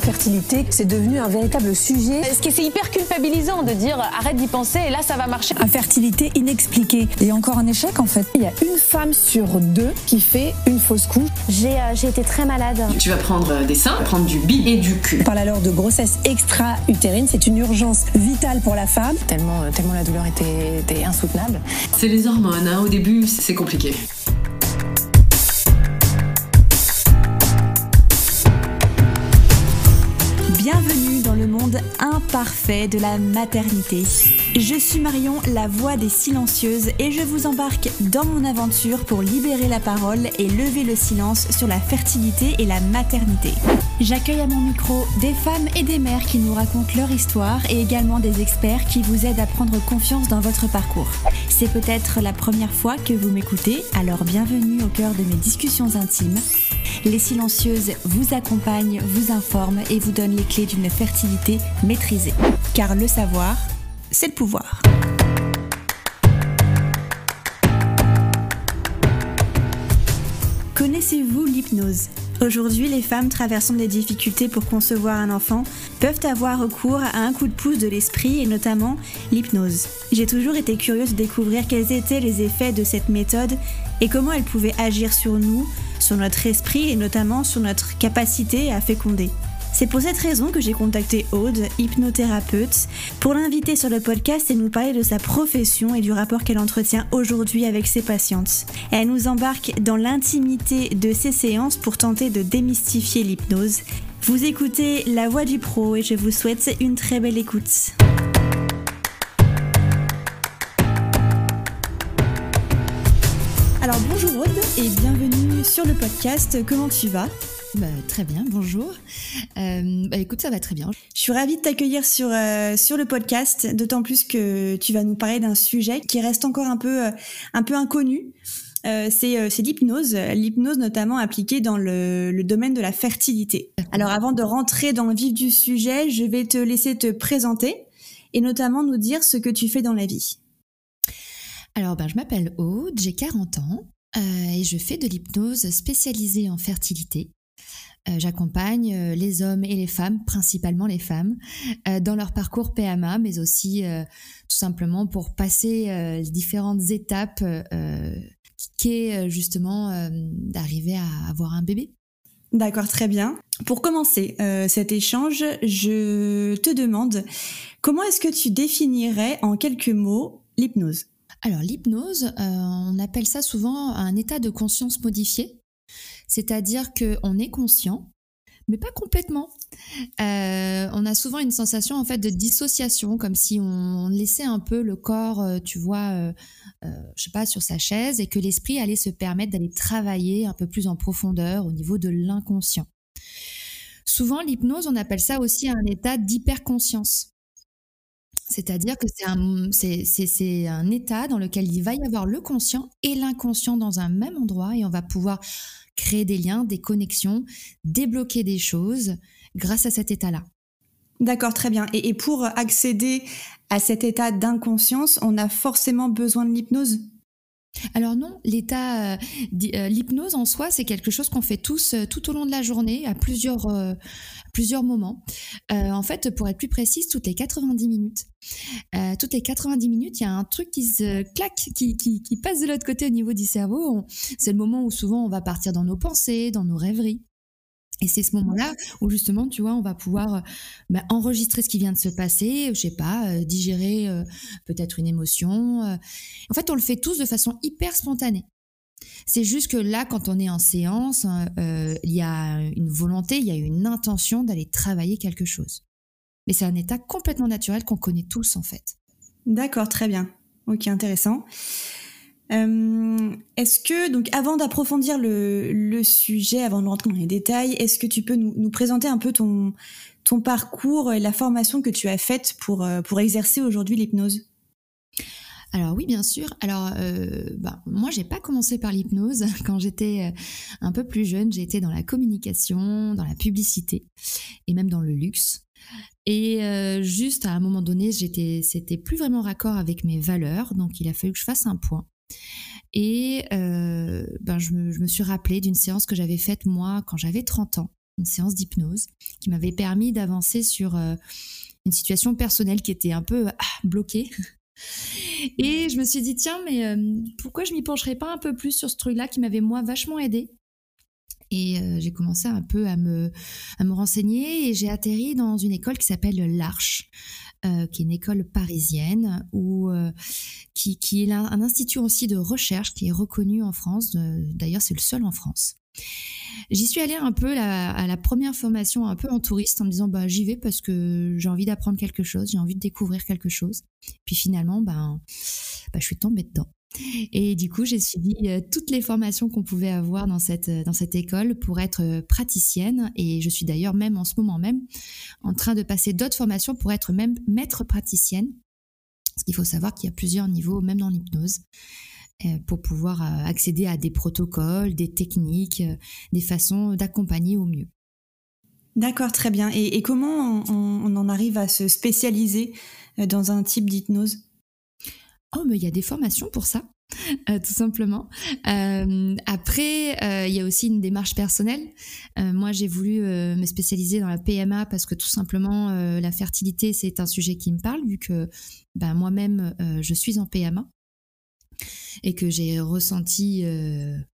L'infertilité, c'est devenu un véritable sujet. Ce qui c'est hyper culpabilisant de dire arrête d'y penser et là ça va marcher. Infertilité inexpliquée et encore un échec en fait. Il y a une femme sur deux qui fait une fausse couche. J'ai euh, été très malade. Tu vas prendre des seins, prendre du bi et du cul. On parle alors de grossesse extra-utérine, c'est une urgence vitale pour la femme. Tellement, euh, tellement la douleur était, était insoutenable. C'est les hormones, hein. au début c'est compliqué. Imparfait de la maternité. Je suis Marion, la voix des silencieuses, et je vous embarque dans mon aventure pour libérer la parole et lever le silence sur la fertilité et la maternité. J'accueille à mon micro des femmes et des mères qui nous racontent leur histoire et également des experts qui vous aident à prendre confiance dans votre parcours. C'est peut-être la première fois que vous m'écoutez, alors bienvenue au cœur de mes discussions intimes. Les silencieuses vous accompagnent, vous informent et vous donnent les clés d'une fertilité maîtrisée. Car le savoir, c'est le pouvoir. Connaissez-vous l'hypnose? Aujourd'hui, les femmes traversant des difficultés pour concevoir un enfant peuvent avoir recours à un coup de pouce de l'esprit et notamment l'hypnose. J'ai toujours été curieuse de découvrir quels étaient les effets de cette méthode et comment elle pouvait agir sur nous, sur notre esprit et notamment sur notre capacité à féconder. C'est pour cette raison que j'ai contacté Aude, hypnothérapeute, pour l'inviter sur le podcast et nous parler de sa profession et du rapport qu'elle entretient aujourd'hui avec ses patientes. Elle nous embarque dans l'intimité de ses séances pour tenter de démystifier l'hypnose. Vous écoutez La Voix du Pro et je vous souhaite une très belle écoute. Alors bonjour Aude et bienvenue sur le podcast. Comment tu vas? Bah, très bien, bonjour. Euh, bah, écoute, ça va très bien. Je suis ravie de t'accueillir sur, euh, sur le podcast, d'autant plus que tu vas nous parler d'un sujet qui reste encore un peu, euh, un peu inconnu. c'est l'hypnose, l'hypnose notamment appliquée dans le, le, domaine de la fertilité. Alors avant de rentrer dans le vif du sujet, je vais te laisser te présenter et notamment nous dire ce que tu fais dans la vie. Alors ben, je m'appelle Aude, j'ai 40 ans. Et je fais de l'hypnose spécialisée en fertilité. Euh, j'accompagne euh, les hommes et les femmes, principalement les femmes, euh, dans leur parcours PMA, mais aussi tout simplement pour passer les différentes étapes qui est justement d'arriver à avoir un bébé. D'accord, très bien. Pour commencer cet échange, je te demande comment est-ce que tu définirais en quelques mots l'hypnose? Alors l'hypnose, on appelle ça souvent un état de conscience modifié. C'est-à-dire qu'on est conscient, mais pas complètement. Euh, on a souvent une sensation en fait de dissociation, comme si on laissait un peu le corps, euh, tu vois, euh, je sais pas, sur sa chaise, et que l'esprit allait se permettre d'aller travailler un peu plus en profondeur au niveau de l'inconscient. Souvent, l'hypnose, on appelle ça aussi un état d'hyperconscience. C'est-à-dire que c'est un, c'est, un état dans lequel il va y avoir le conscient et l'inconscient dans un même endroit et on va pouvoir créer des liens, des connexions, débloquer des choses grâce à cet état-là. D'accord, très bien. Et, pour accéder à cet état d'inconscience, on a forcément besoin de l'hypnose? Alors non, l'état, euh, euh, l'hypnose en soi, c'est quelque chose qu'on fait tous euh, tout au long de la journée, à plusieurs, plusieurs moments. en fait, pour être plus précise, toutes les 90 minutes. toutes les 90 minutes, il y a un truc qui se claque, qui, passe de l'autre côté au niveau du cerveau. C'est le moment où souvent on va partir dans nos pensées, dans nos rêveries. Et c'est ce moment-là où justement, tu vois, on va pouvoir euh, bah, enregistrer ce qui vient de se passer, je sais pas, euh, digérer euh, peut-être une émotion. En fait, on le fait tous de façon hyper spontanée. C'est juste que là, quand on est en séance, il y a une volonté, il y a une intention d'aller travailler quelque chose. Mais c'est un état complètement naturel qu'on connaît tous en fait. D'accord, très bien. Ok, intéressant. Euh, est-ce que, donc avant d'approfondir le, sujet, avant de rentrer dans les détails, est-ce que tu peux nous, présenter un peu ton, parcours et la formation que tu as faite pour, euh, pour exercer aujourd'hui l'hypnose? Alors oui, bien sûr. Alors euh, bah, moi, j'ai pas commencé par l'hypnose. Quand j'étais euh, un peu plus jeune, été dans la communication, dans la publicité et même dans le luxe. Et juste à un moment donné, j'étais, c'était plus vraiment raccord avec mes valeurs, donc il a fallu que je fasse un point. Et euh, ben je, me, suis rappelé d'une séance que j'avais faite moi quand j'avais 30 ans. une séance d'hypnose qui m'avait permis d'avancer sur une situation personnelle qui était un peu ah, bloquée. Et je me suis dit, tiens, mais pourquoi je m'y pencherais pas un peu plus sur ce truc-là qui m'avait, moi, vachement aidé? Et euh, j'ai commencé un peu à me, à me renseigner et j'ai atterri dans une école qui s'appelle l'Arche, euh, qui est une école parisienne où, euh, qui, qui, est un institut aussi de recherche qui est reconnu en France. D'ailleurs, c'est le seul en France. J'y suis allée un peu à la première formation, un peu en touriste, en me disant bah, j'y vais parce que j'ai envie d'apprendre quelque chose, j'ai envie de découvrir quelque chose. Puis finalement, ben, bah, je suis tombée dedans. Et du coup, j'ai suivi euh, toutes les formations qu'on pouvait avoir dans cette, euh, dans cette école pour être euh, praticienne. Et je suis d'ailleurs même en ce moment même en train de passer d'autres formations pour être même maître praticienne. Parce qu'il faut savoir qu'il y a plusieurs niveaux, même dans l'hypnose, pour pouvoir accéder à des protocoles, des techniques, des façons d'accompagner au mieux. D'accord, très bien. Et, comment on en arrive à se spécialiser dans un type d'hypnose? Oh, mais il y a des formations pour ça. Euh, tout simplement. Euh, après, euh, il y a aussi une démarche personnelle. moi, j'ai voulu me spécialiser dans la PMA parce que tout simplement, la fertilité, c'est un sujet qui me parle, vu que ben, moi-même, je suis en PMA et que j'ai ressenti,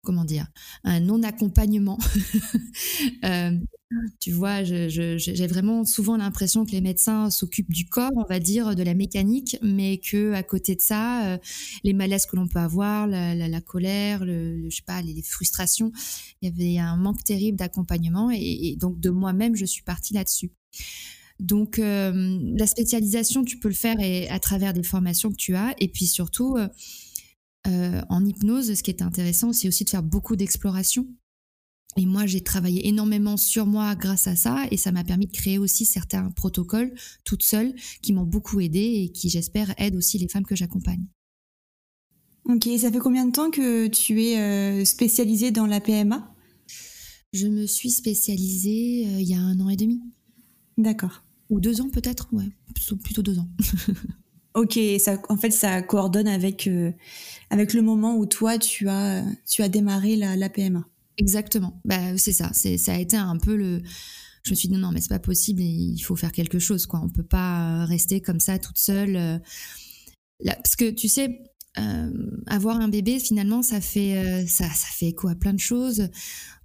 comment dire, un non-accompagnement tu vois, j'ai vraiment souvent l'impression que les médecins s'occupent du corps, on va dire, de la mécanique, mais que à côté de ça, euh, les malaises que l'on peut avoir, la, colère, je sais pas, les, frustrations, il y avait un manque terrible d'accompagnement et, donc de moi-même, je suis partie là-dessus. Donc euh, la spécialisation, tu peux le faire à travers des formations que tu as, et puis surtout. Euh, en hypnose, ce qui est intéressant, c'est aussi de faire beaucoup d'exploration. Et moi, j'ai travaillé énormément sur moi grâce à ça et ça m'a permis de créer aussi certains protocoles toute seule qui m'ont beaucoup aidé et qui, j'espère, aident aussi les femmes que j'accompagne. Ok, ça fait combien de temps que tu es euh, spécialisée dans la PMA Je me suis spécialisée euh, il y a un an et demi. D'accord. Ou deux ans peut-être, ouais, plutôt deux ans. ok, en fait, ça coordonne avec, euh, avec le moment où toi, tu as, tu as démarré la, la PMA. Exactement. Bah, c'est ça. C'est, ça a été un peu le. Je me suis dit non, mais c'est pas possible. il faut faire quelque chose, quoi. On peut pas rester comme ça toute seule. Euh, parce que tu sais, euh, avoir un bébé, finalement, ça fait ça, ça fait écho à plein de choses.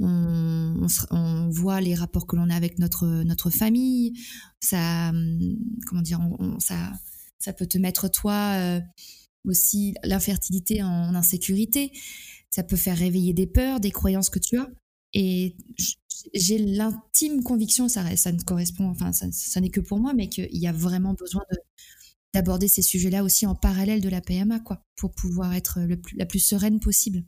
On, on, voit les rapports que l'on a avec notre notre famille. Ça, comment dire, ça ça peut te mettre toi aussi l'infertilité en insécurité ça peut faire réveiller des peurs, des croyances que tu as. Et j'ai l'intime conviction, ça, ça ne correspond, enfin, ça, n'est que pour moi, mais qu'il y a vraiment besoin d'aborder ces sujets-là aussi en parallèle de la PMA, quoi, pour pouvoir être le plus, la plus sereine possible.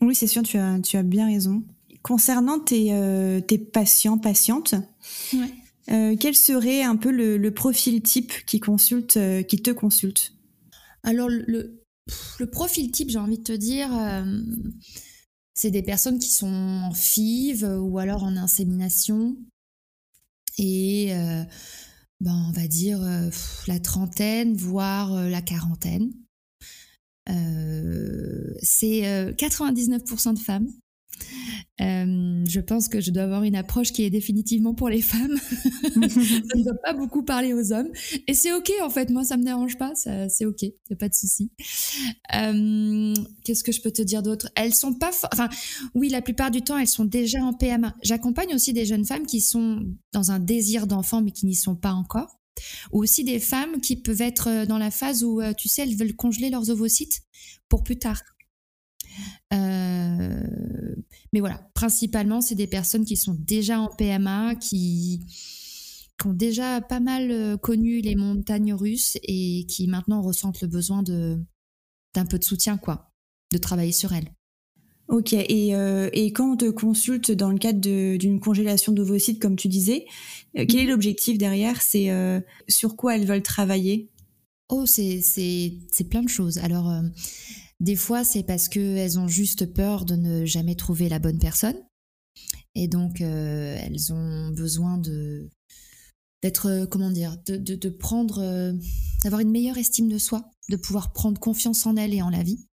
Oui, c'est sûr, tu as, tu as bien raison. Concernant tes, euh, tes patients, patientes, euh, quel serait un peu le, profil type qui, euh, te consulte? Alors, le, profil type, j'ai envie de te dire, euh, c'est des personnes qui sont en FIV ou alors en insémination. Et ben, on va dire la trentaine, voire la quarantaine. c'est 99% de femmes. Euh, je pense que je dois avoir une approche qui est définitivement pour les femmes. ça ne doit pas beaucoup parler aux hommes. Et c'est ok en fait, moi ça me dérange pas, c'est ok, y a pas de souci. Euh, Qu'est-ce que je peux te dire d'autre? Elles sont pas, enfin oui, la plupart du temps elles sont déjà en PMA. J'accompagne aussi des jeunes femmes qui sont dans un désir d'enfant mais qui n'y sont pas encore. Ou aussi des femmes qui peuvent être dans la phase où, euh, tu sais, elles veulent congeler leurs ovocytes pour plus tard. Euh, mais voilà, principalement, c'est des personnes qui sont déjà en PMA, qui, ont déjà pas mal euh, connu les montagnes russes et qui maintenant ressentent le besoin de d'un peu de soutien, quoi, de travailler sur elles. Ok, et, euh, et, quand on te consulte dans le cadre d'une congélation d'ovocytes, comme tu disais, quel est mhm. l'objectif derrière? C'est sur quoi elles veulent travailler? Oh, c'est plein de choses. Alors, des fois, c'est parce qu'elles ont juste peur de ne jamais trouver la bonne personne. Et donc, euh, elles ont besoin de d'être, euh, comment dire, de, prendre, euh, d'avoir une meilleure estime de soi, de pouvoir prendre confiance en elles et en la vie.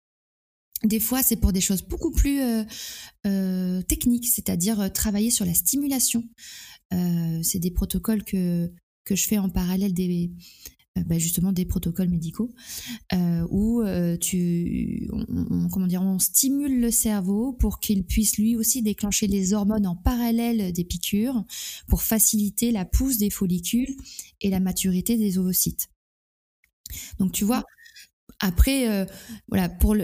Des fois, c'est pour des choses beaucoup plus techniques, c'est-à-dire travailler sur la stimulation. c'est des protocoles que, que je fais en parallèle des, bah, justement des protocoles médicaux euh, où euh, tu, comment dire, on stimule le cerveau pour qu'il puisse lui aussi déclencher les hormones en parallèle des piqûres pour faciliter la pousse des follicules et la maturité des ovocytes. Donc tu vois, après, euh, voilà, pour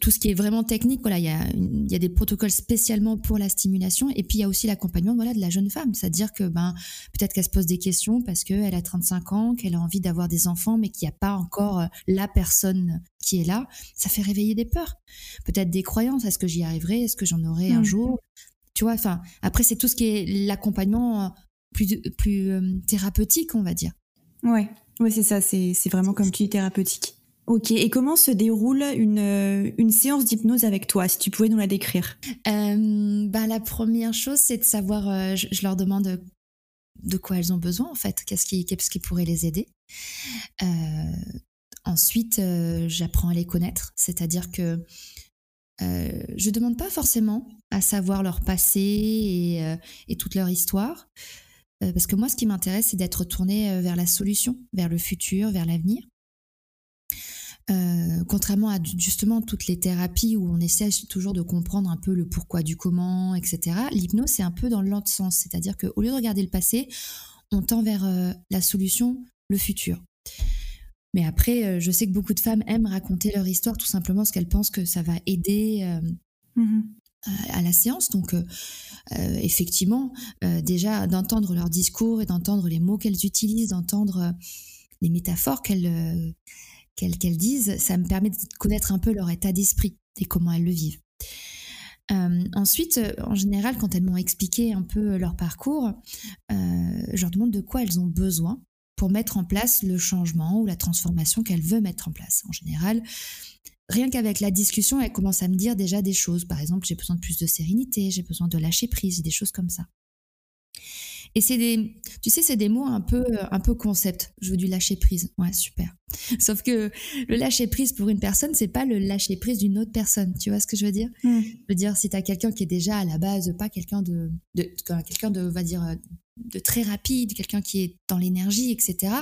tout ce qui est vraiment technique, voilà, il y a, y a des protocoles spécialement pour la stimulation, et puis il y a aussi l'accompagnement, voilà, de la jeune femme, c'est-à-dire que ben peut-être qu'elle se pose des questions parce qu'elle a 35 ans, qu'elle a envie d'avoir des enfants, mais qu'il n'y a pas encore euh, la personne qui est là, ça fait réveiller des peurs, peut-être des croyances. Est-ce que j'y arriverai? Est-ce que j'en aurai un mmh. jour? Tu vois, enfin, après c'est tout ce qui est l'accompagnement euh, plus plus thérapeutique, on va dire. Ouais, ouais, c'est ça, c'est vraiment comme tu dis thérapeutique. Ok, et comment se déroule une, euh, une séance d'hypnose avec toi, si tu pouvais nous la décrire? Bah, La première chose, c'est de savoir, euh, je, leur demande de quoi elles ont besoin en fait, qu'est-ce qui, qui pourrait les aider. ensuite, j'apprends à les connaître, c'est-à-dire que je ne demande pas forcément à savoir leur passé et, et toute leur histoire, parce que moi, ce qui m'intéresse, c'est d'être tournée vers la solution, vers le futur, vers l'avenir. Euh, contrairement à justement toutes les thérapies où on essaie toujours de comprendre un peu le pourquoi du comment, etc., l'hypnose, c'est un peu dans l'autre sens. C'est-à-dire qu'au lieu de regarder le passé, on tend vers euh, la solution, le futur. Mais après, euh, je sais que beaucoup de femmes aiment raconter leur histoire tout simplement parce qu'elles pensent que ça va aider mmh à la séance. Donc, effectivement, déjà d'entendre leur discours et d'entendre les mots qu'elles utilisent, d'entendre les métaphores qu'elles qu'elles disent, ça me permet de connaître un peu leur état d'esprit et comment elles le vivent. Euh, ensuite, en général, quand elles m'ont expliqué un peu leur parcours, euh, je leur demande de quoi elles ont besoin pour mettre en place le changement ou la transformation qu'elles veulent mettre en place. En général, rien qu'avec la discussion, elles commencent à me dire déjà des choses. Par exemple, j'ai besoin de plus de sérénité, j'ai besoin de lâcher prise, des choses comme ça. Et c'est des, tu sais, c'est des mots un peu, un peu concept. Je veux du lâcher prise. Ouais, super. Sauf que le lâcher prise pour une personne, c'est pas le lâcher prise d'une autre personne. Tu vois ce que je veux dire? Hmm. Je veux dire, si tu as quelqu'un qui est déjà à la base, pas quelqu'un de, de quelqu'un de, va dire, de très rapide, quelqu'un qui est dans l'énergie, etc.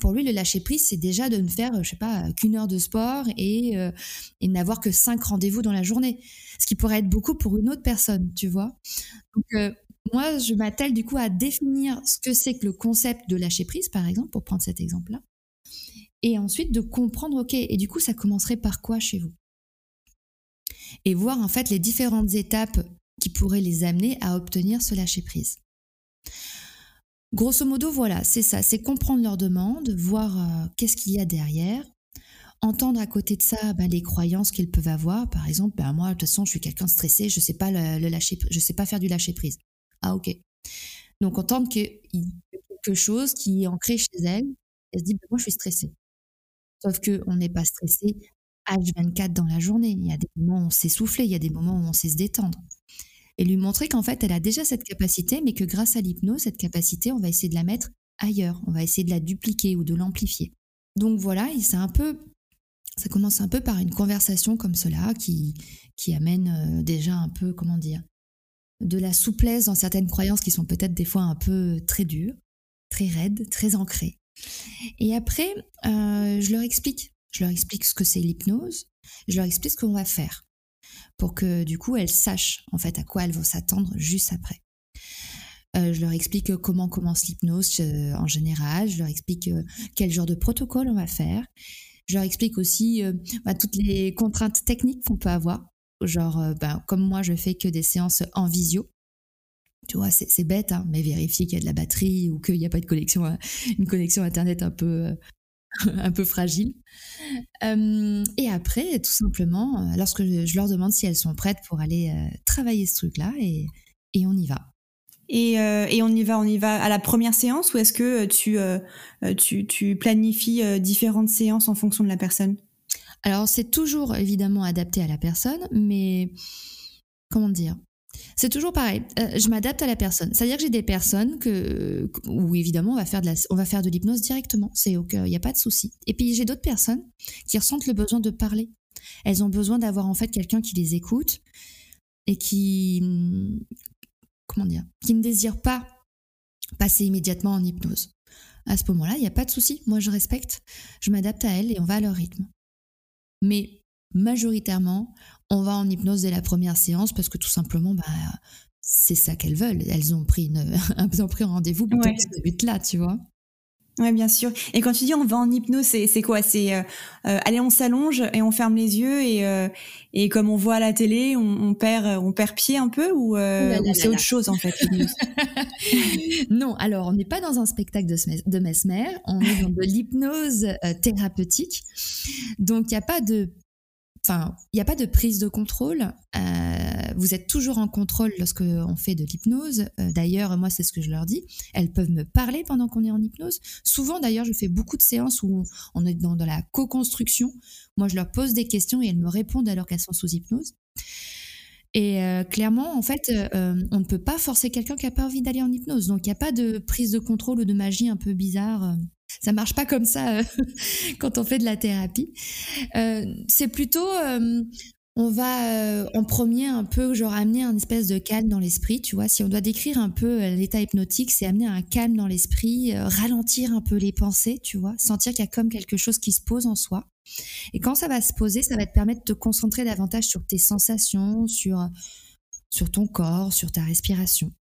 Pour lui, le lâcher prise, c'est déjà de ne faire, je sais pas, qu'une heure de sport et, euh, et n'avoir que cinq rendez-vous dans la journée. Ce qui pourrait être beaucoup pour une autre personne, tu vois? Donc, euh, moi, je m'attelle du coup à définir ce que c'est que le concept de lâcher prise, par exemple, pour prendre cet exemple-là. Et ensuite de comprendre, ok, et du coup, ça commencerait par quoi chez vous? Et voir en fait les différentes étapes qui pourraient les amener à obtenir ce lâcher prise. Grosso modo, voilà, c'est ça, c'est comprendre leurs demandes, voir euh, qu'est-ce qu'il y a derrière, entendre à côté de ça bah, les croyances qu'ils peuvent avoir. Par exemple, bah, moi, de toute façon, je suis quelqu'un de stressé, je sais le, sais pas faire du lâcher prise. Ah ok. Donc entendre qu'il y a quelque chose qui est ancré chez elle, elle se dit, bah, moi je suis stressée. Sauf qu'on n'est pas stressé H24 dans la journée. Il y a des moments où on s'est soufflé, il y a des moments où on sait se détendre. Et lui montrer qu'en fait, elle a déjà cette capacité, mais que grâce à l'hypnose, cette capacité, on va essayer de la mettre ailleurs. On va essayer de la dupliquer ou de l'amplifier. Donc voilà, c'est un peu, ça commence un peu par une conversation comme cela qui, qui amène euh, déjà un peu, comment dire, de la souplesse dans certaines croyances qui sont peut-être des fois un peu très dures, très raides, très ancrées. Et après, euh, je leur explique. Je leur explique ce que c'est l'hypnose. Je leur explique ce qu'on va faire pour que du coup elles sachent en fait à quoi elles vont s'attendre juste après. Euh, je leur explique comment commence l'hypnose euh, en général. Je leur explique quel genre de protocole on va faire. Je leur explique aussi bah, toutes les contraintes techniques qu'on peut avoir genre, euh, ben, comme moi, je fais que des séances en visio. Tu vois, c'est bête, hein, mais vérifier qu'il y a de la batterie ou qu'il n'y a pas de connexion, hein, une connexion Internet un peu, euh, un peu fragile. Euh, et après, tout simplement, lorsque je, leur demande si elles sont prêtes pour aller travailler ce truc-là, et, et on y va. Et, et, on y va, on y va à la première séance ou est-ce que tu, tu, tu, planifies différentes séances en fonction de la personne? Alors c'est toujours évidemment adapté à la personne, mais comment dire? C'est toujours pareil. Euh, je m'adapte à la personne. C'est-à-dire que j'ai des personnes que, où évidemment on va faire de l'hypnose directement. C'est il n'y a pas de souci. Et puis j'ai d'autres personnes qui ressentent le besoin de parler elles ont besoin d'avoir en fait quelqu'un qui les écoute et qui comment dire, qui ne désire pas passer immédiatement en hypnose. À ce moment-là, il n'y a pas de souci. Moi, je respecte, je m'adapte à elles et on va à leur rythme. Mais majoritairement, on va en hypnose dès la première séance parce que tout simplement, bah, c'est ça qu'elles veulent. Elles ont pris, une, elles ont pris un rendez-vous pour ouais. ce but-là, tu vois. Oui, bien sûr. Et quand tu dis on va en hypnose, c'est quoi? C'est euh, euh, allez, on s'allonge et on ferme les yeux et, euh, et comme on voit à la télé, on, on perd on perd pied un peu ou, euh, ou c'est autre chose en fait Non, alors on n'est pas dans un spectacle de, de Mesmer, on est dans de l'hypnose euh, thérapeutique. Donc il n'y a pas de Enfin, il n'y a pas de prise de contrôle. Euh, vous êtes toujours en contrôle lorsque on fait de l'hypnose. Euh, d'ailleurs, moi, c'est ce que je leur dis. Elles peuvent me parler pendant qu'on est en hypnose. Souvent, d'ailleurs, je fais beaucoup de séances où on est dans, dans la co-construction. Moi, je leur pose des questions et elles me répondent alors qu'elles sont sous hypnose. Et euh, clairement, en fait, euh, on ne peut pas forcer quelqu'un qui n'a pas envie d'aller en hypnose. Donc, il n'y a pas de prise de contrôle ou de magie un peu bizarre. Ça marche pas comme ça quand on fait de la thérapie. C'est plutôt, on va euh, en premier un peu, genre amener un espèce de calme dans l'esprit. Tu vois, si on doit décrire un peu euh, l'état hypnotique, c'est amener un calme dans l'esprit, euh, ralentir un peu les pensées, tu vois, sentir qu'il y a comme quelque chose qui se pose en soi. Et quand ça va se poser, ça va te permettre de te concentrer davantage sur tes sensations, sur, sur ton corps, sur ta respiration.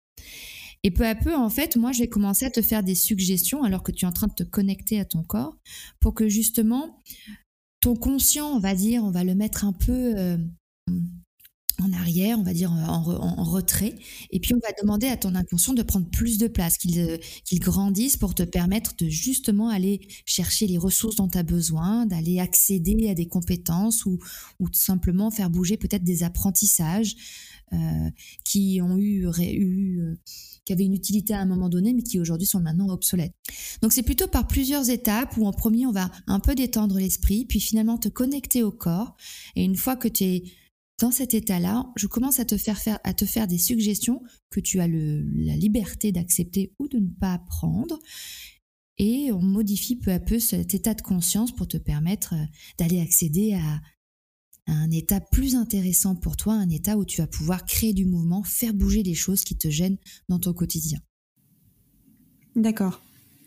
Et peu à peu, en fait, moi, je vais commencer à te faire des suggestions alors que tu es en train de te connecter à ton corps pour que justement ton conscient, on va dire, on va le mettre un peu euh, en arrière, on va dire en, retrait, et puis on va demander à ton inconscient de prendre plus de place, qu'il euh, grandisse pour te permettre de justement aller chercher les ressources dont tu as besoin, d'aller accéder à des compétences ou, ou tout simplement faire bouger peut-être des apprentissages euh, qui ont eu, qui avaient une utilité à un moment donné, mais qui aujourd'hui sont maintenant obsolètes. Donc c'est plutôt par plusieurs étapes où en premier on va un peu détendre l'esprit, puis finalement te connecter au corps. Et une fois que tu es dans cet état-là, je commence à te faire, faire, à te faire des suggestions que tu as la liberté d'accepter ou de ne pas prendre. Et on modifie peu à peu cet état de conscience pour te permettre euh, d'aller accéder à, un état plus intéressant pour toi, un état où tu vas pouvoir créer du mouvement, faire bouger les choses qui te gênent dans ton quotidien. D'accord.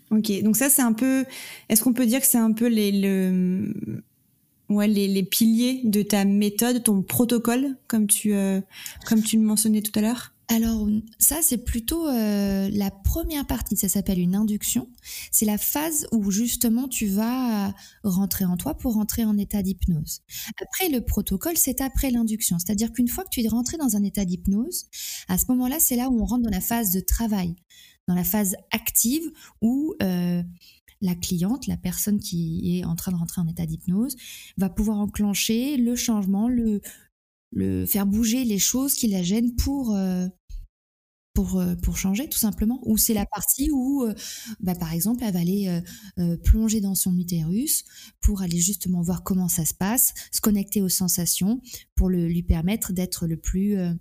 Ok, donc ça c'est un peu. Est-ce qu'on peut dire que c'est un peu les, le, ouais, les, les, piliers de ta méthode, ton protocole, comme tu, euh, comme tu le mentionnais tout à l'heure? Alors ça, c'est plutôt euh, la première partie, ça s'appelle une induction. C'est la phase où justement tu vas rentrer en toi pour rentrer en état d'hypnose. Après, le protocole, c'est après l'induction. C'est-à-dire qu'une fois que tu es rentré dans un état d'hypnose, à ce moment-là, c'est là où on rentre dans la phase de travail, dans la phase active où... Euh, la cliente, la personne qui est en train de rentrer en état d'hypnose, va pouvoir enclencher le changement, le, faire bouger les choses qui la gênent pour euh, pour, euh, pour changer tout simplement. Ou c'est la partie où euh, bah, par exemple elle va aller euh, plonger dans son utérus pour aller justement voir comment ça se passe se connecter aux sensations pour le, lui permettre d'être le plus euh,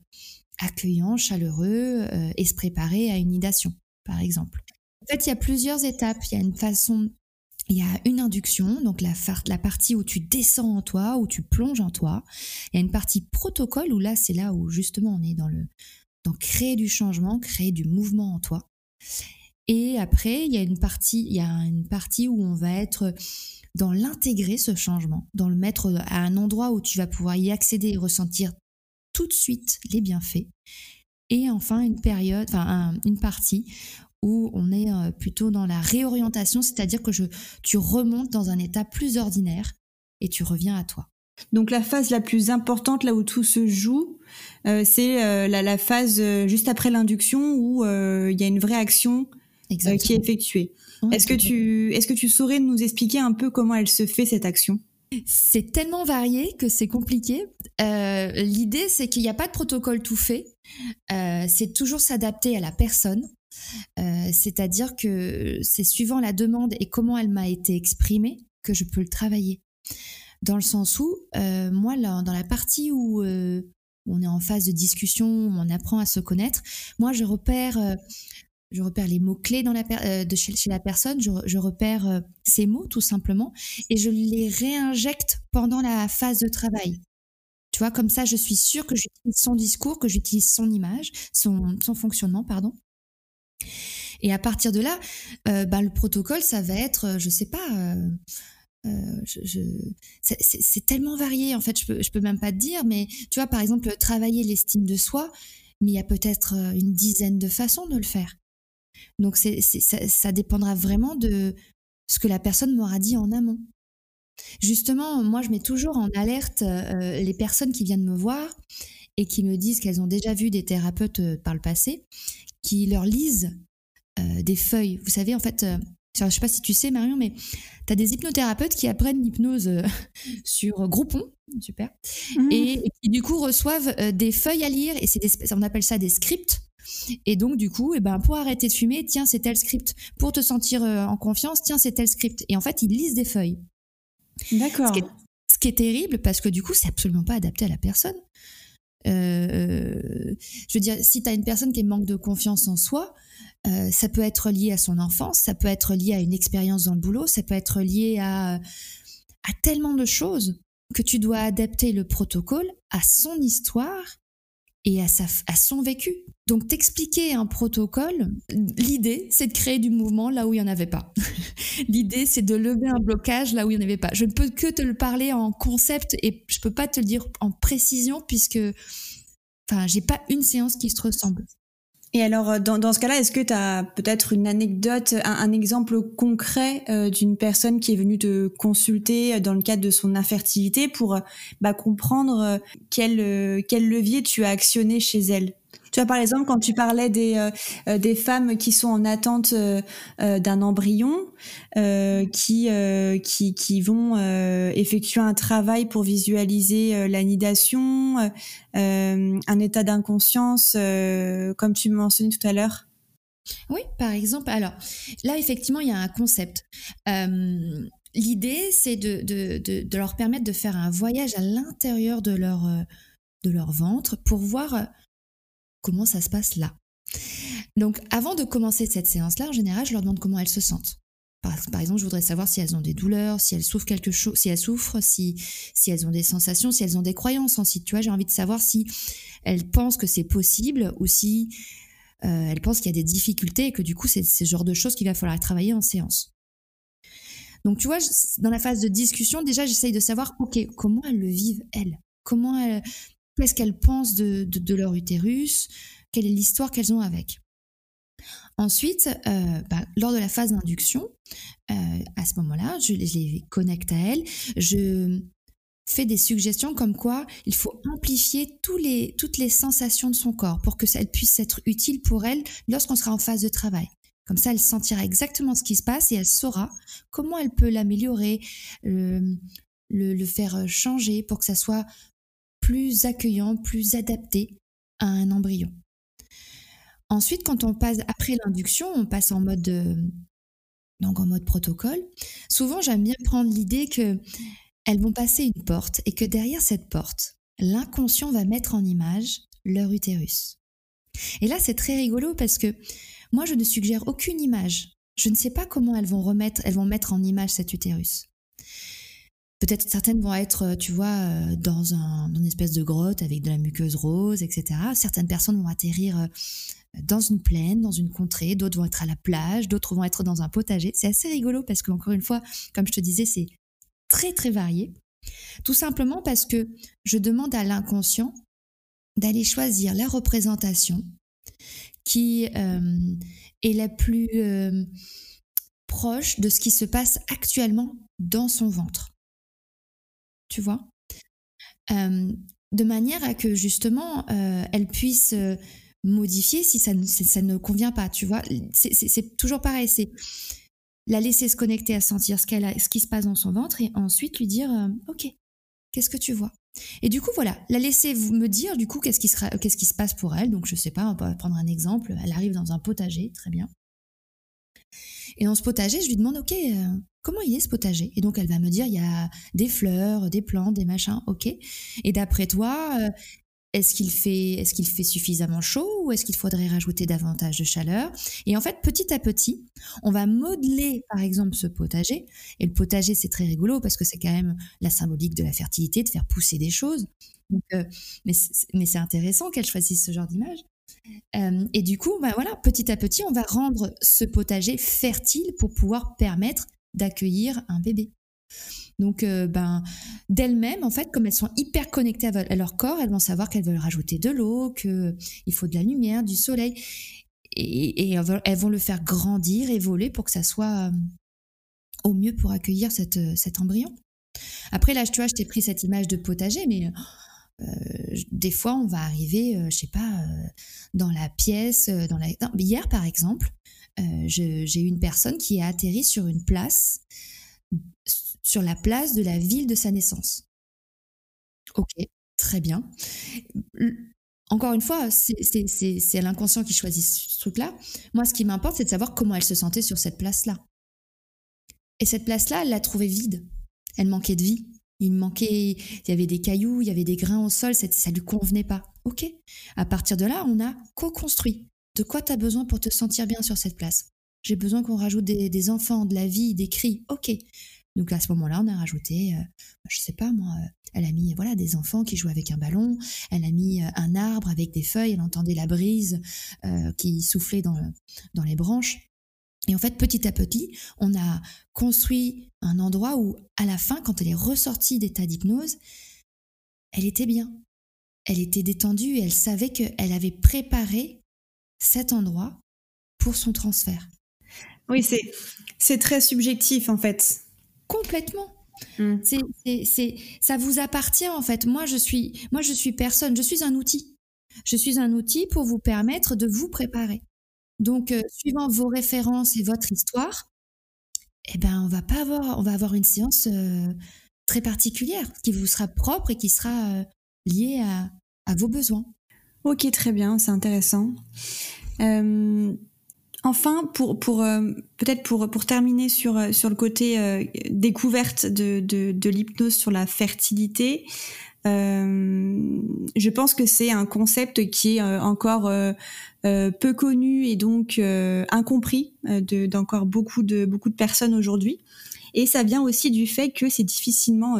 accueillant chaleureux et se préparer à une nidation par exemple. En fait il y a plusieurs étapes. Il y a une façon il y a une induction, donc la, la, partie où tu descends en toi, où tu plonges en toi. Il y a une partie protocole, où là, c'est là où justement on est dans le, dans créer du changement, créer du mouvement en toi. Et après, il y a une partie, il y a une partie où on va être dans l'intégrer ce changement, dans le mettre à un endroit où tu vas pouvoir y accéder et ressentir tout de suite les bienfaits. Et enfin, une période, une partie où on est plutôt dans la réorientation, c'est-à-dire que tu remontes dans un état plus ordinaire et tu reviens à toi. Donc la phase la plus importante, là où tout se joue, euh, c'est euh, la, la, phase euh, juste après l'induction où il y a une vraie action qui est effectuée. Est-ce que tu est-ce que tu saurais nous expliquer un peu comment elle se fait cette action? C'est tellement varié que c'est compliqué. Euh, L'idée, c'est qu'il n'y a pas de protocole tout fait. Euh, c'est toujours s'adapter à la personne. Euh, C'est-à-dire que c'est suivant la demande et comment elle m'a été exprimée que je peux le travailler. Dans le sens où, euh, moi, là, dans la partie où, euh, on est en phase de discussion, où on apprend à se connaître, moi, je repère je repère les mots-clés dans la de chez, la personne, je, repère ces mots tout simplement, et je les réinjecte pendant la phase de travail. Tu vois, comme ça, je suis sûre que j'utilise son discours, que j'utilise son image, son, son, fonctionnement, pardon. Et à partir de là, euh, bah, le protocole, ça va être, euh, je sais pas, euh, euh c'est tellement varié. En fait, je peux, peux même pas te dire, mais tu vois, par exemple, travailler l'estime de soi, mais il y a peut-être une dizaine de façons de le faire. Donc, ça, dépendra vraiment de ce que la personne m'aura dit en amont. Justement, moi, je mets toujours en alerte euh, les personnes qui viennent me voir et qui me disent qu'elles ont déjà vu des thérapeutes euh, par le passé, qui leur lisent euh, des feuilles. Vous savez, en fait, je ne sais pas si tu sais, Marion, mais tu as des hypnothérapeutes qui apprennent l'hypnose sur Groupon, super, mmh. et, qui du coup reçoivent des feuilles à lire, et c'est on appelle ça des scripts. Et donc, du coup, eh ben, pour arrêter de fumer, tiens, c'est tel script. Pour te sentir en confiance, tiens, c'est tel script. Et en fait, ils lisent des feuilles. D'accord. Ce, qui est terrible parce que du coup, c'est absolument pas adapté à la personne. Euh, je veux dire, si tu as une personne qui manque de confiance en soi, euh, ça peut être lié à son enfance, ça peut être lié à une expérience dans le boulot, ça peut être lié à, tellement de choses que tu dois adapter le protocole à son histoire et à, à son vécu. Donc, t'expliquer un protocole, l'idée, c'est de créer du mouvement là où il n'y en avait pas. l'idée, c'est de lever un blocage là où il n'y en avait pas. Je ne peux que te le parler en concept et je ne peux pas te le dire en précision puisque, enfin, j'ai pas une séance qui se ressemble. Et alors, euh, dans, dans ce cas-là, est-ce que tu as peut-être une anecdote, un, exemple concret euh, d'une personne qui est venue te consulter euh, dans le cadre de son infertilité pour bah, comprendre quel, quel levier tu as actionné chez elle? Tu vois, par exemple, quand tu parlais des, euh, euh, des femmes qui sont en attente euh, d'un embryon, qui, qui, qui vont effectuer un travail pour visualiser l'anidation, un état d'inconscience, comme tu me mentionnais tout à l'heure. Oui, par exemple. Alors, là, effectivement, il y a un concept. L'idée, c'est de, de, de, de, leur permettre de faire un voyage à l'intérieur de leur, de leur ventre pour voir comment ça se passe là. Donc avant de commencer cette séance-là, en général, je leur demande comment elles se sentent. Par, exemple, je voudrais savoir si elles ont des douleurs, si elles souffrent quelque chose, si elles souffrent, si, si elles ont des sensations, si elles ont des croyances ensuite. Tu vois, j'ai envie de savoir si elles pensent que c'est possible ou si euh, elles pensent qu'il y a des difficultés et que du coup, c'est ce genre de choses qu'il va falloir travailler en séance. Donc, tu vois, dans la phase de discussion, déjà, j'essaye de savoir, OK, comment elles le vivent, elles? Comment elles, Qu'est-ce qu'elles pensent de, leur utérus? Quelle est l'histoire qu'elles ont avec? Ensuite, euh, bah, lors de la phase d'induction, euh, à ce moment-là, je, les connecte à elles. Je fais des suggestions comme quoi il faut amplifier les, toutes les sensations de son corps pour que ça puisse être utile pour elle lorsqu'on sera en phase de travail. Comme ça, elle sentira exactement ce qui se passe et elle saura comment elle peut l'améliorer, le, faire changer pour que ça soit plus accueillant, plus adapté à un embryon. Ensuite, quand on passe après l'induction, on passe en mode euh, donc en mode protocole. Souvent, j'aime bien prendre l'idée que elles vont passer une porte et que derrière cette porte, l'inconscient va mettre en image leur utérus. Et là, c'est très rigolo parce que moi, je ne suggère aucune image. Je ne sais pas comment elles vont remettre, elles vont mettre en image cet utérus. Peut-être certaines vont être, euh, tu vois, euh, dans, un, une espèce de grotte avec de la muqueuse rose, etc. Certaines personnes vont atterrir euh, dans une plaine, dans une contrée, d'autres vont être à la plage, d'autres vont être dans un potager. C'est assez rigolo parce qu'encore une fois, comme je te disais, c'est très très varié. Tout simplement parce que je demande à l'inconscient d'aller choisir la représentation qui est la plus proche de ce qui se passe actuellement dans son ventre tu vois De manière à que justement, elle puisse modifier si ça, ça, ne convient pas, tu vois. C'est toujours pareil, c'est la laisser se connecter à sentir ce, a, ce qui se passe dans son ventre et ensuite lui dire Ok, qu'est-ce que tu vois? Et du coup, voilà, la laisser me dire du coup qu'est-ce qui, qui se passe pour elle? Donc, je sais pas, on va prendre un exemple. Elle arrive dans un potager, très bien. Et dans ce potager, je lui demande, OK, euh, comment il est ce potager? Et donc, elle va me dire, il y a des fleurs, des plantes, des machins, OK. Et d'après toi, euh, est-ce qu'il fait, qu'il fait suffisamment chaud ou est-ce qu'il faudrait rajouter davantage de chaleur? Et en fait, petit à petit, on va modeler, par exemple, ce potager. Et le potager, c'est très rigolo parce que c'est quand même la symbolique de la fertilité, de faire pousser des choses. Euh, mais c'est intéressant qu'elle choisisse ce genre d'image. Euh, et du coup, bah voilà, petit à petit, on va rendre ce potager fertile pour pouvoir permettre d'accueillir un bébé. Donc, euh, ben, d'elles-mêmes, en fait, comme elles sont hyper connectées à, leur corps, elles vont savoir qu'elles veulent rajouter de l'eau, qu'il faut de la lumière, du soleil. Et, elles vont le faire grandir, évoluer pour que ça soit euh, au mieux pour accueillir euh, cet embryon. Après, là, tu vois, je t'ai pris cette image de potager, mais des fois, on va arriver, je sais pas, dans la pièce, dans la... hier, par exemple, j'ai eu une personne qui a atterri sur une place sur la place de la ville de sa naissance. Ok, très bien. Encore une fois, c'est l'inconscient qui choisit ce truc-là. Moi, ce qui m'importe, c'est de savoir comment elle se sentait sur cette place-là. Et cette place-là, elle l'a trouvée vide. Elle manquait de vie. Il manquait, il y avait des cailloux, il y avait des grains au sol, ça, ne lui convenait pas. Ok. À partir de là, on a co-construit. De quoi tu as besoin pour te sentir bien sur cette place? J'ai besoin qu'on rajoute des, enfants, de la vie, des cris. Ok. Donc à ce moment-là, on a rajouté, euh, je sais pas moi, euh, elle a mis voilà des enfants qui jouaient avec un ballon, elle a mis euh, un arbre avec des feuilles, elle entendait la brise qui soufflait dans, dans les branches. Et en fait, petit à petit, on a construit un endroit où, à la fin, quand elle est ressortie d'état d'hypnose, elle était bien. Elle était détendue et elle savait qu'elle avait préparé cet endroit pour son transfert. Oui, c'est, c'est très subjectif en fait. Complètement. Hmm. C'est, ça vous appartient en fait. Moi je suis, moi je suis personne. Je suis un outil. Je suis un outil pour vous permettre de vous préparer. Donc, euh, suivant vos références et votre histoire, eh ben, on va pas avoir, on va avoir une séance euh, très particulière qui vous sera propre et qui sera euh, liée à, à, vos besoins. Ok, très bien, c'est intéressant. Enfin, pour, pour euh, peut-être pour, pour terminer sur, euh, sur le côté euh, découverte de, de, de l'hypnose sur la fertilité, je pense que c'est un concept qui est encore peu connu et donc incompris d'encore beaucoup de beaucoup de personnes aujourd'hui. Et ça vient aussi du fait que c'est difficilement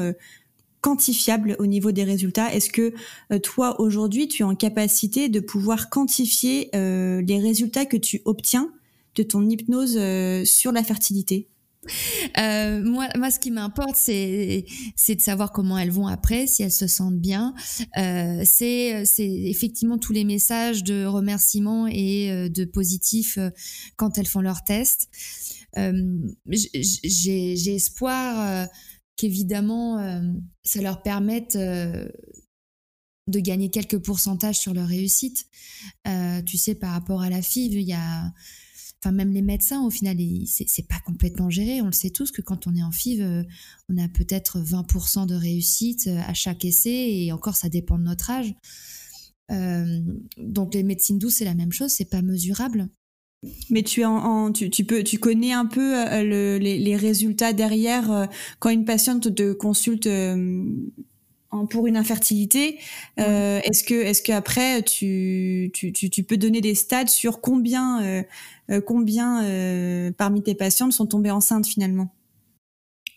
quantifiable au niveau des résultats. Est-ce que toi aujourd'hui tu es en capacité de pouvoir quantifier les résultats que tu obtiens de ton hypnose euh, sur la fertilité? Euh, moi, moi, ce qui m'importe, c'est c'est de savoir comment elles vont après, si elles se sentent bien. Euh, c'est c'est effectivement tous les messages de remerciement et de positif quand elles font leur test. J'ai espoir qu'évidemment ça leur permette de gagner quelques pourcentages sur leur réussite. tu sais, par rapport à la FIV, il y a enfin même les médecins au final c'est pas complètement géré. On le sait tous que quand on est en FIV euh, on a peut-être 20% de réussite euh, à chaque essai et encore ça dépend de notre âge. Euh, donc les médecines douces c'est la même chose c'est pas mesurable mais tu, en, tu, peux, tu connais un peu les, résultats derrière quand une patiente te consulte pour une infertilité. Euh, est-ce que, est-ce qu'après tu, tu, tu, peux donner des stats sur combien, euh, euh, combien parmi tes patientes sont tombées enceintes finalement?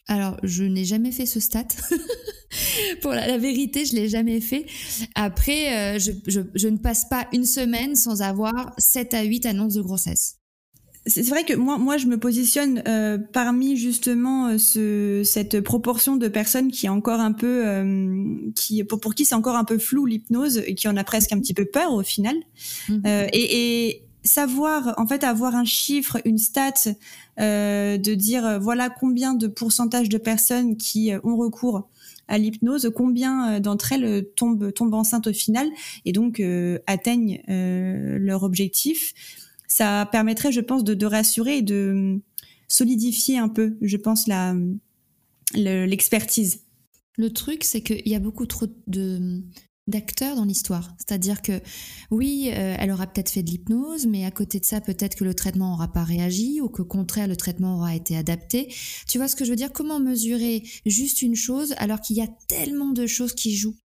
Alors, je n'ai jamais fait ce stat. Pour la, vérité, je l'ai jamais fait. Après, je, je, je, ne passe pas une semaine sans avoir 7 à 8 annonces de grossesse c'est vrai que moi, moi, je me positionne euh, parmi justement euh, ce, cette proportion de personnes qui est encore un peu, euh, qui pour, pour qui c'est encore un peu flou l'hypnose et qui en a presque un petit peu peur au final. Mhm. et, et, savoir, en fait, avoir un chiffre, une stat, de dire voilà combien de pourcentage de personnes qui ont recours à l'hypnose, combien d'entre elles tombent, tombent enceintes au final et donc atteignent leur objectif ça permettrait, je pense, de, rassurer et de solidifier un peu, je pense, l'expertise. Le truc, c'est qu'il y a beaucoup trop de d'acteurs dans l'histoire. C'est-à-dire que oui, euh, elle aura peut-être fait de l'hypnose, mais à côté de ça, peut-être que le traitement n'aura pas réagi ou qu'au contraire, le traitement aura été adapté. Tu vois ce que je veux dire? Comment mesurer juste une chose alors qu'il y a tellement de choses qui jouent?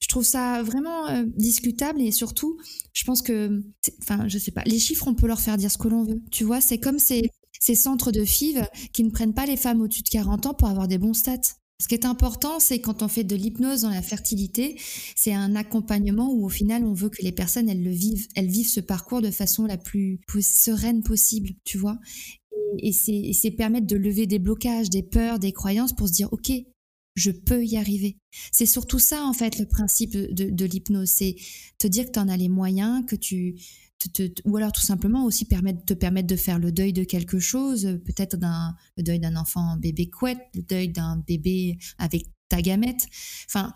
Je trouve ça vraiment euh, discutable et surtout, je pense que, enfin, je sais pas, les chiffres, on peut leur faire dire ce que l'on veut. Tu vois, c'est comme ces, ces centres de FIV qui ne prennent pas les femmes au-dessus de 40 ans pour avoir des bons stats. Ce qui est important, c'est quand on fait de l'hypnose dans la fertilité, c'est un accompagnement où au final on veut que les personnes elles le vivent, elles vivent ce parcours de façon la plus sereine possible, tu vois. Et, c'est permettre de lever des blocages, des peurs, des croyances pour se dire ok, je peux y arriver. C'est surtout ça en fait le principe de, de l'hypnose, c'est te dire que tu en as les moyens, que tu ou alors tout simplement aussi permettre, te permettre de faire le deuil de quelque chose, peut-être d'un, le deuil d'un enfant bébé couette, le deuil d'un bébé avec ta gamète. Enfin,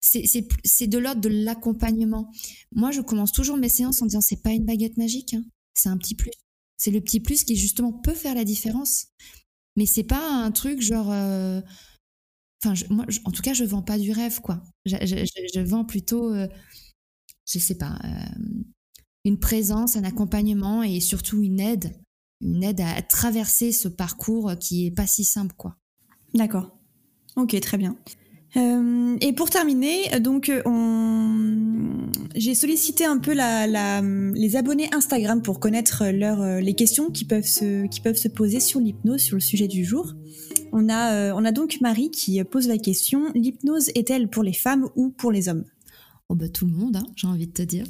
c'est, c'est, de l'ordre de l'accompagnement. Moi, je commence toujours mes séances en disant c'est pas une baguette magique, hein. c'est un petit plus. C'est le petit plus qui justement peut faire la différence. Mais c'est pas un truc genre. Euh, enfin, moi, en tout cas, je vends pas du rêve, quoi. Je, je, vends plutôt, euh, je sais pas, euh, une présence, un accompagnement et surtout une aide, une aide à traverser ce parcours qui est pas si simple, quoi. D'accord. Ok, très bien. Euh, et pour terminer, donc on... j'ai sollicité un peu les abonnés Instagram pour connaître euh, les questions qui peuvent, se, poser sur l'hypnose, sur le sujet du jour. Euh, on a donc Marie qui pose la question, l'hypnose est-elle pour les femmes ou pour les hommes? Oh bah, tout le monde, hein, j'ai envie de te dire.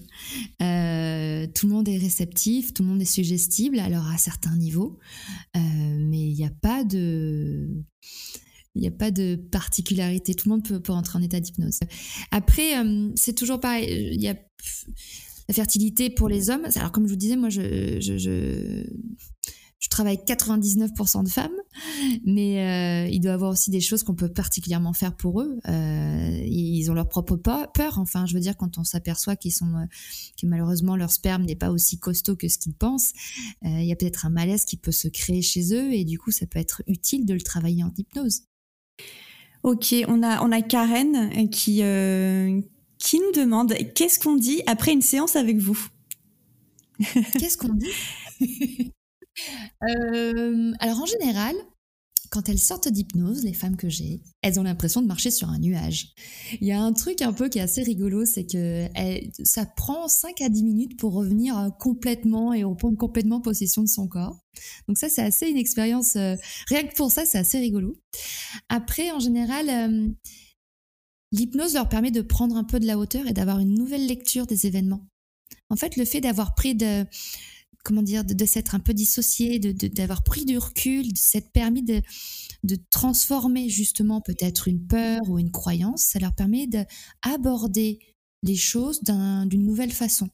Euh, tout le monde est réceptif, tout le monde est suggestible, alors à certains niveaux, euh, mais il n'y a pas de... Il n'y a pas de particularité, tout le monde peut, peut entrer en état d'hypnose. Après, euh, c'est toujours pareil, il y a la fertilité pour les hommes. Alors comme je vous disais, moi je je travaille 99% de femmes, mais euh, il doit y avoir aussi des choses qu'on peut particulièrement faire pour eux. Euh, ils ont leur propre peur. Enfin, je veux dire, quand on s'aperçoit qu'ils sont, euh, que malheureusement leur sperme n'est pas aussi costaud que ce qu'ils pensent, il y a peut-être un malaise qui peut se créer chez eux, et du coup, ça peut être utile de le travailler en hypnose. Ok, on a on a Karen qui qui nous demande qu'est-ce qu'on dit après une séance avec vous? Qu'est-ce qu'on dit? euh, alors en général, quand elles sortent d'hypnose, les femmes que j'ai, elles ont l'impression de marcher sur un nuage. Il y a un truc un peu qui est assez rigolo, c'est que ça prend 5 à 10 minutes pour revenir euh, complètement et reprendre complètement possession de son corps. Donc ça, c'est assez une expérience, euh, rien que pour ça, c'est assez rigolo. Après, en général, l'hypnose leur permet de prendre un peu de la hauteur et d'avoir une nouvelle lecture des événements. En fait, le fait d'avoir pris de comment dire, de, s'être un peu dissocié, d'avoir pris du recul, de s'être permis de, de transformer justement peut-être une peur ou une croyance, ça leur permet d'aborder les choses d'une nouvelle façon.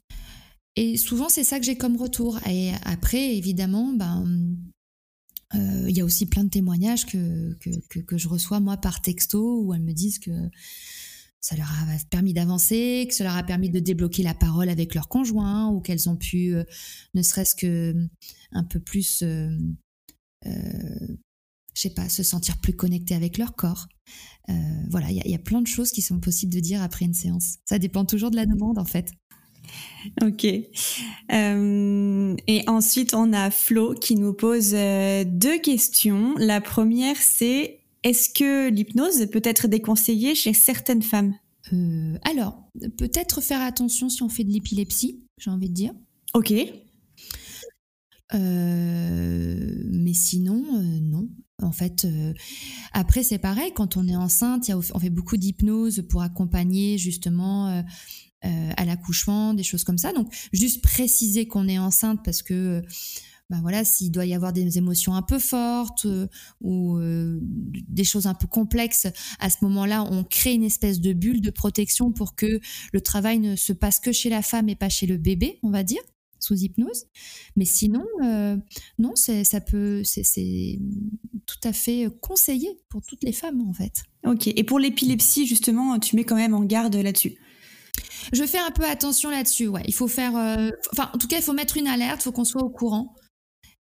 Et souvent, c'est ça que j'ai comme retour. Et après, évidemment, ben, euh, il y a aussi plein de témoignages que, que, que, je reçois moi par texto où elles me disent que ça leur a permis d'avancer, que ça leur a permis de débloquer la parole avec leur conjoint ou qu'elles ont pu, euh, ne serait-ce que euh, un peu plus, euh, je sais pas, se sentir plus connectées avec leur corps. voilà, il y, a plein de choses qui sont possibles de dire après une séance. Ça dépend toujours de la demande en fait. Ok. et ensuite, on a Flo qui nous pose deux questions. La première, c'est est-ce que l'hypnose peut être déconseillée chez certaines femmes? Euh, Alors, peut-être faire attention si on fait de l'épilepsie, j'ai envie de dire. Ok. Euh, mais sinon, euh, non. En fait, après, c'est pareil, quand on est enceinte, on fait beaucoup d'hypnose pour accompagner justement à l'accouchement, des choses comme ça. Donc, juste préciser qu'on est enceinte parce que ben voilà, s'il doit y avoir des émotions un peu fortes euh, ou euh, des choses un peu complexes, à ce moment-là, on crée une espèce de bulle de protection pour que le travail ne se passe que chez la femme et pas chez le bébé, on va dire sous hypnose. Mais sinon, euh, non, ça peut, c'est tout à fait conseillé pour toutes les femmes en fait. Ok. Et pour l'épilepsie, justement, tu mets quand même en garde là-dessus? Je fais un peu attention là-dessus. Ouais, il faut faire. enfin, en tout cas, il faut mettre une alerte. Il faut qu'on soit au courant.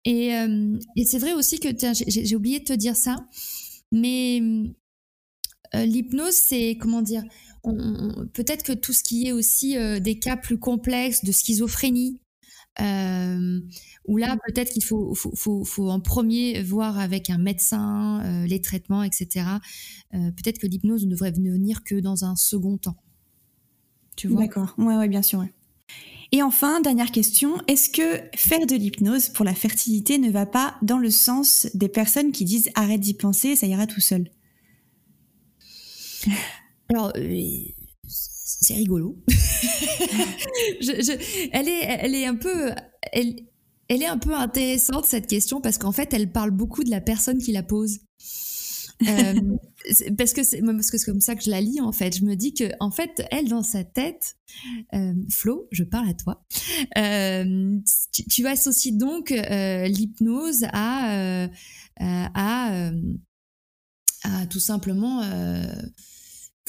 Euh, et, c'est vrai aussi que j'ai oublié de te dire ça, mais euh, l'hypnose, c'est comment dire Peut-être que tout ce qui est aussi euh, des cas plus complexes de schizophrénie, où là peut-être qu'il faut, faut, faut, en premier voir avec un médecin les traitements, etc. peut-être que l'hypnose ne devrait venir que dans un second temps. Tu vois? D'accord. Ouais, ouais, bien sûr. Et enfin, dernière question, est-ce que faire de l'hypnose pour la fertilité ne va pas dans le sens des personnes qui disent arrête d'y penser, ça ira tout seul? Alors, euh, c'est rigolo. elle, est, elle est un peu... Elle, elle est un peu intéressante cette question parce qu'en fait, elle parle beaucoup de la personne qui la pose. Euh, parce que c'est parce que c'est comme ça que je la lis en fait. Je me dis que en fait, elle dans sa tête, euh, Flo, je parle à toi. Euh, tu, tu, associes donc l'hypnose à, à, à tout simplement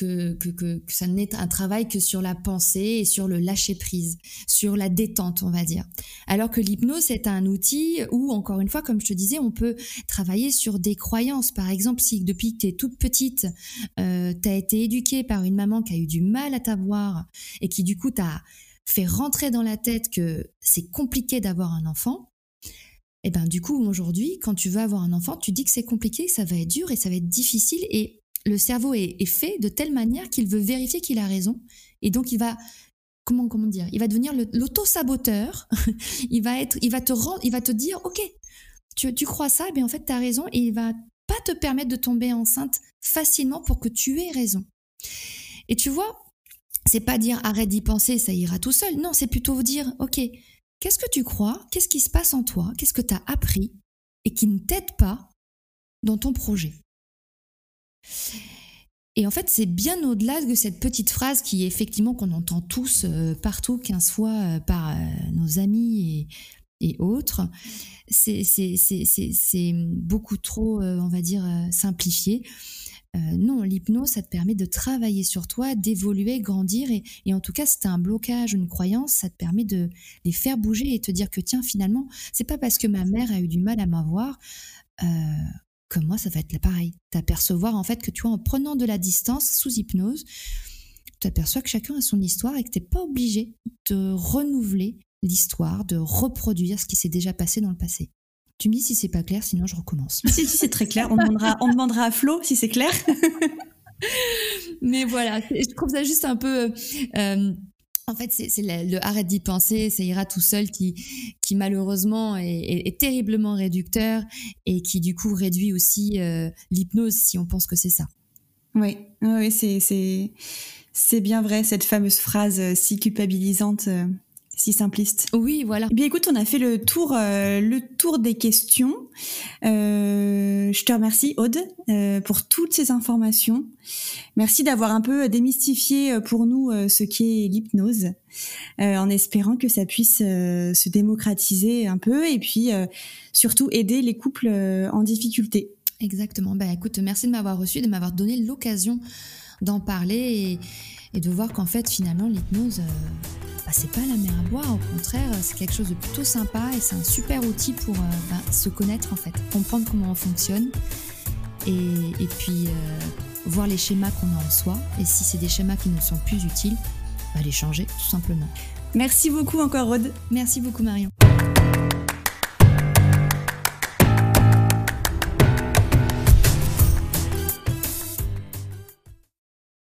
que, ça n'est un travail que sur la pensée et sur le lâcher prise, sur la détente, on va dire. Alors que l'hypnose, c'est un outil où, encore une fois, comme je te disais, on peut travailler sur des croyances. Par exemple, si depuis que tu es toute petite, euh, tu as été éduquée par une maman qui a eu du mal à t'avoir et qui, du coup, t'a fait rentrer dans la tête que c'est compliqué d'avoir un enfant, et eh ben du coup aujourd'hui quand tu veux avoir un enfant tu dis que c'est compliqué que ça va être dur et ça va être difficile et le cerveau est, fait de telle manière qu'il veut vérifier qu'il a raison. Et donc, il va, comment, comment dire, il va devenir l'auto-saboteur. il va être, il va te il va te dire, OK, tu, tu crois ça, mais en fait, tu as raison. Et il va pas te permettre de tomber enceinte facilement pour que tu aies raison. Et tu vois, c'est pas dire arrête d'y penser, ça ira tout seul. Non, c'est plutôt dire, OK, qu'est-ce que tu crois? Qu'est-ce qui se passe en toi? Qu'est-ce que tu as appris et qui ne t'aide pas dans ton projet? Et en fait, c'est bien au-delà de cette petite phrase qui, effectivement, qu'on entend tous euh, partout, 15 fois euh, par euh, nos amis et, autres. C'est beaucoup trop, on va dire, simplifié. non, l'hypnose, ça te permet de travailler sur toi, d'évoluer, grandir. Et, et, en tout cas, si tu as un blocage, une croyance, ça te permet de les faire bouger et te dire que, tiens, finalement, c'est pas parce que ma mère a eu du mal à m'avoir comme moi, ça va être pareil. T'apercevoir en fait que tu vois, en prenant de la distance sous hypnose, tu aperçois que chacun a son histoire et que t'es pas obligé de renouveler l'histoire, de reproduire ce qui s'est déjà passé dans le passé. Tu me dis si c'est pas clair, sinon je recommence. Si, si c'est très clair, on demandera, on demandera à Flo si c'est clair. Mais voilà, je trouve ça juste un peu euh, en fait, c'est le, arrêt d'y penser, ça ira tout seul qui, qui malheureusement est, terriblement réducteur et qui du coup réduit aussi euh, l'hypnose si on pense que c'est ça. Oui, oui c'est bien vrai cette fameuse phrase euh, si culpabilisante. Si simpliste. Oui, voilà. Eh bien, écoute, on a fait le tour, euh, le tour des questions. Euh, je te remercie, Aude, euh, pour toutes ces informations. Merci d'avoir un peu démystifié pour nous ce qu'est l'hypnose, en espérant que ça puisse se démocratiser un peu et puis surtout aider les couples en difficulté. Exactement. Ben, écoute, merci de m'avoir reçu, de m'avoir donné l'occasion d'en parler et, et, de voir qu'en fait, finalement, l'hypnose bah, c'est pas la mer à boire, au contraire, c'est quelque chose de plutôt sympa et c'est un super outil pour euh, bah, se connaître en fait, comprendre comment on fonctionne et, puis euh, voir les schémas qu'on a en soi et si c'est des schémas qui ne sont plus utiles, bah, les changer tout simplement. Merci beaucoup encore Rod. Merci beaucoup Marion.